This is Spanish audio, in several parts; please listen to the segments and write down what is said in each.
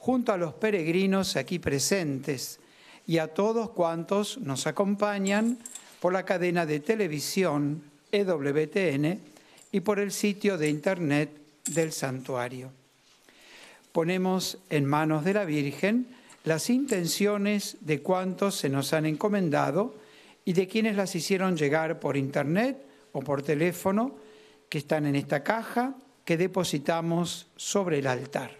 junto a los peregrinos aquí presentes y a todos cuantos nos acompañan por la cadena de televisión EWTN y por el sitio de internet del santuario. Ponemos en manos de la Virgen las intenciones de cuantos se nos han encomendado y de quienes las hicieron llegar por internet o por teléfono, que están en esta caja que depositamos sobre el altar.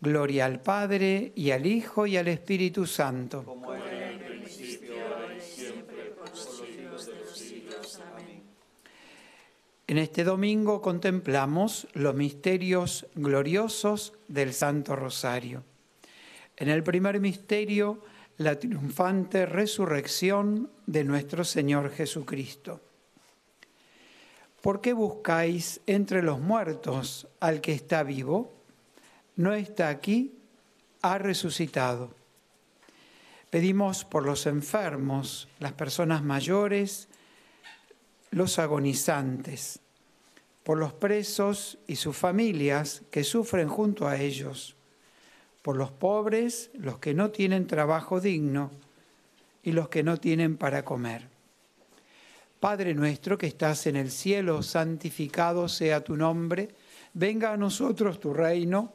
Gloria al Padre y al Hijo y al Espíritu Santo. Como era en el principio, ahora y siempre, por los siglos de los siglos. Amén. En este domingo contemplamos los misterios gloriosos del Santo Rosario. En el primer misterio, la triunfante resurrección de nuestro Señor Jesucristo. ¿Por qué buscáis entre los muertos al que está vivo? No está aquí, ha resucitado. Pedimos por los enfermos, las personas mayores, los agonizantes, por los presos y sus familias que sufren junto a ellos, por los pobres, los que no tienen trabajo digno y los que no tienen para comer. Padre nuestro que estás en el cielo, santificado sea tu nombre, venga a nosotros tu reino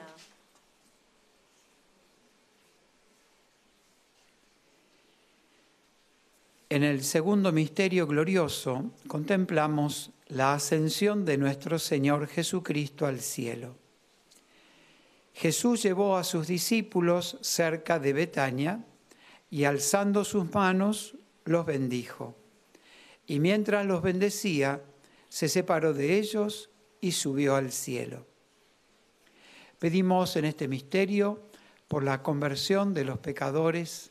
En el segundo misterio glorioso contemplamos la ascensión de nuestro Señor Jesucristo al cielo. Jesús llevó a sus discípulos cerca de Betania y alzando sus manos los bendijo. Y mientras los bendecía, se separó de ellos y subió al cielo. Pedimos en este misterio por la conversión de los pecadores,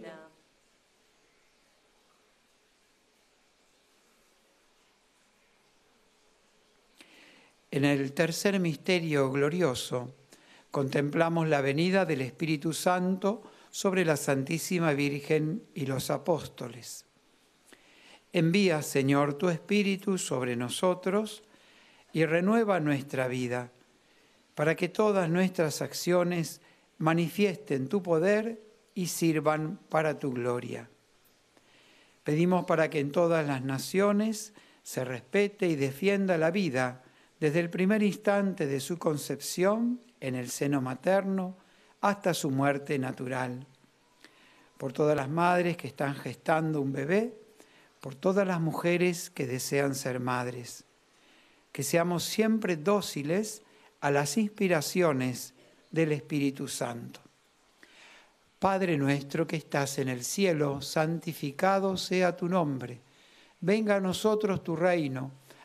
En el tercer misterio glorioso contemplamos la venida del Espíritu Santo sobre la Santísima Virgen y los apóstoles. Envía, Señor, tu Espíritu sobre nosotros y renueva nuestra vida, para que todas nuestras acciones manifiesten tu poder y sirvan para tu gloria. Pedimos para que en todas las naciones se respete y defienda la vida desde el primer instante de su concepción en el seno materno hasta su muerte natural. Por todas las madres que están gestando un bebé, por todas las mujeres que desean ser madres. Que seamos siempre dóciles a las inspiraciones del Espíritu Santo. Padre nuestro que estás en el cielo, santificado sea tu nombre. Venga a nosotros tu reino.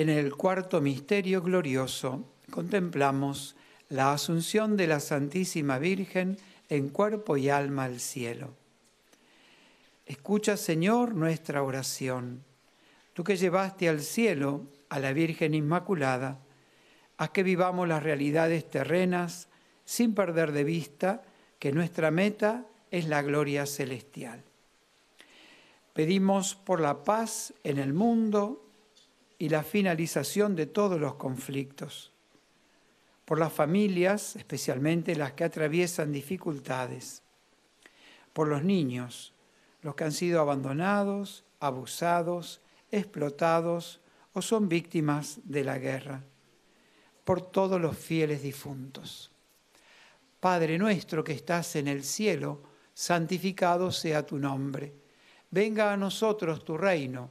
En el cuarto misterio glorioso contemplamos la asunción de la Santísima Virgen en cuerpo y alma al cielo. Escucha, Señor, nuestra oración. Tú que llevaste al cielo a la Virgen Inmaculada, haz que vivamos las realidades terrenas sin perder de vista que nuestra meta es la gloria celestial. Pedimos por la paz en el mundo y la finalización de todos los conflictos, por las familias, especialmente las que atraviesan dificultades, por los niños, los que han sido abandonados, abusados, explotados o son víctimas de la guerra, por todos los fieles difuntos. Padre nuestro que estás en el cielo, santificado sea tu nombre. Venga a nosotros tu reino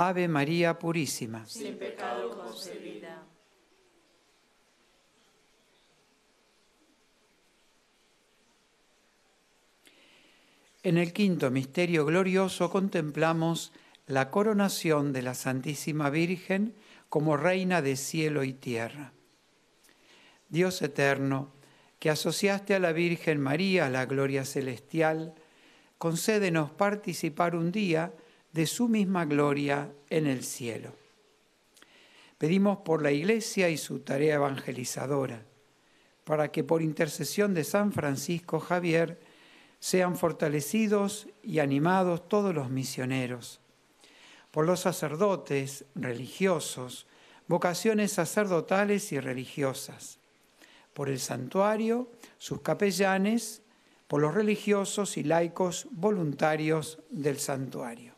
Ave María Purísima. Sin pecado concebida. En el quinto misterio glorioso contemplamos la coronación de la Santísima Virgen como Reina de cielo y tierra. Dios eterno, que asociaste a la Virgen María a la gloria celestial, concédenos participar un día de su misma gloria en el cielo. Pedimos por la Iglesia y su tarea evangelizadora, para que por intercesión de San Francisco Javier sean fortalecidos y animados todos los misioneros, por los sacerdotes, religiosos, vocaciones sacerdotales y religiosas, por el santuario, sus capellanes, por los religiosos y laicos voluntarios del santuario.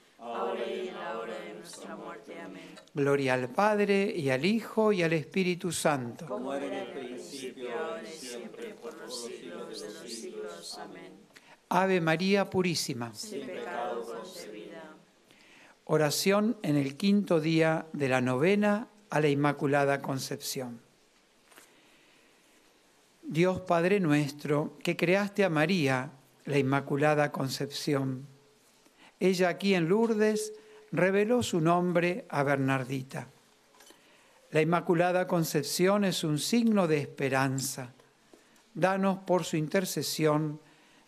ahora y en la hora de nuestra muerte. Amén. Gloria al Padre, y al Hijo, y al Espíritu Santo. Como era en el principio, ahora y siempre, por los siglos de los siglos. Amén. Ave María Purísima. Sin pecado concebida. Oración en el quinto día de la novena a la Inmaculada Concepción. Dios Padre nuestro, que creaste a María, la Inmaculada Concepción, ella aquí en Lourdes reveló su nombre a Bernardita. La Inmaculada Concepción es un signo de esperanza. Danos por su intercesión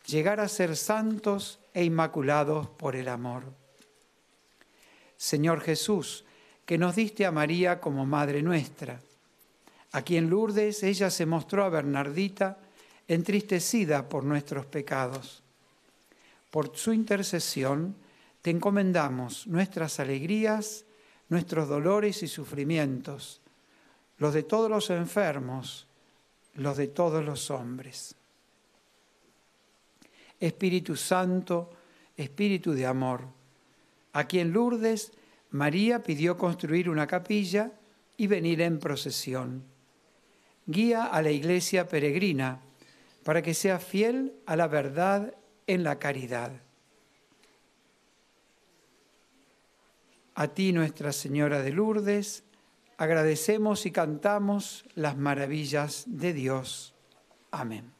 llegar a ser santos e inmaculados por el amor. Señor Jesús, que nos diste a María como Madre nuestra. Aquí en Lourdes ella se mostró a Bernardita entristecida por nuestros pecados. Por su intercesión, te encomendamos nuestras alegrías, nuestros dolores y sufrimientos, los de todos los enfermos, los de todos los hombres. Espíritu Santo, Espíritu de amor, a quien Lourdes María pidió construir una capilla y venir en procesión. Guía a la iglesia peregrina para que sea fiel a la verdad en la caridad. A ti, Nuestra Señora de Lourdes, agradecemos y cantamos las maravillas de Dios. Amén.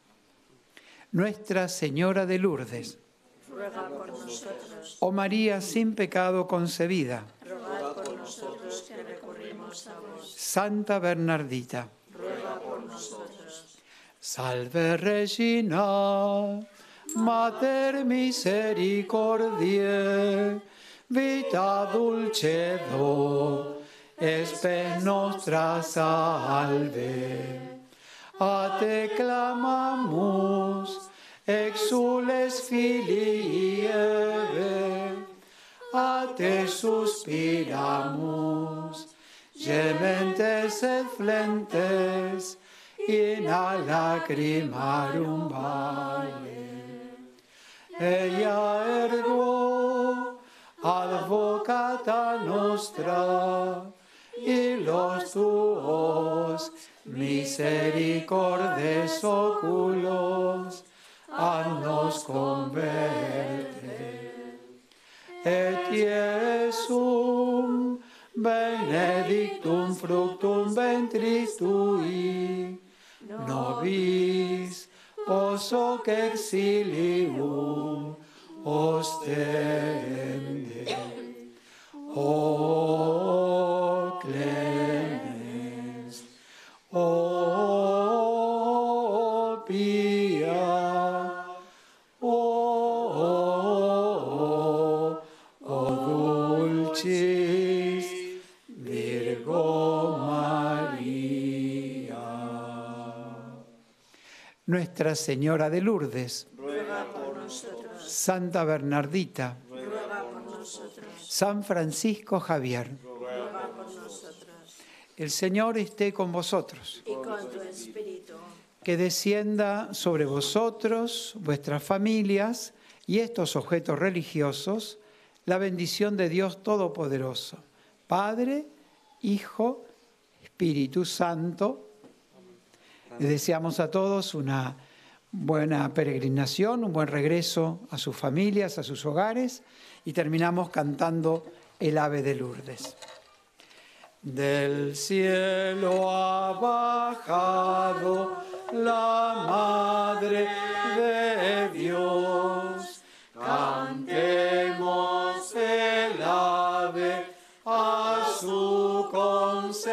Nuestra Señora de Lourdes, ruega por nosotros. oh María sin pecado concebida, Ruega por nosotros que recurrimos a vos. Santa Bernardita, Ruega por nosotros. Salve Regina, Mater misericordiae, vita dulcedo, espe nostra salve. A te clamamus, exules filii Eve, a te suspiramus, gementes et flentes, in a lacrimarum vale. Ella y los tuos misericordes oculos nos converte. Et Iesum benedictum fructum ventris tui, nobis que exilium ostende. Nuestra Señora de Lourdes, Ruega por nosotros. Santa Bernardita, Ruega por nosotros. San Francisco Javier, Ruega por nosotros. el Señor esté con vosotros, Y con tu espíritu. que descienda sobre vosotros, vuestras familias y estos objetos religiosos la bendición de Dios Todopoderoso, Padre, Hijo, Espíritu Santo. Deseamos a todos una buena peregrinación, un buen regreso a sus familias, a sus hogares y terminamos cantando el ave de Lourdes. Del cielo ha bajado la Madre de Dios. Cantemos el ave a su concepción.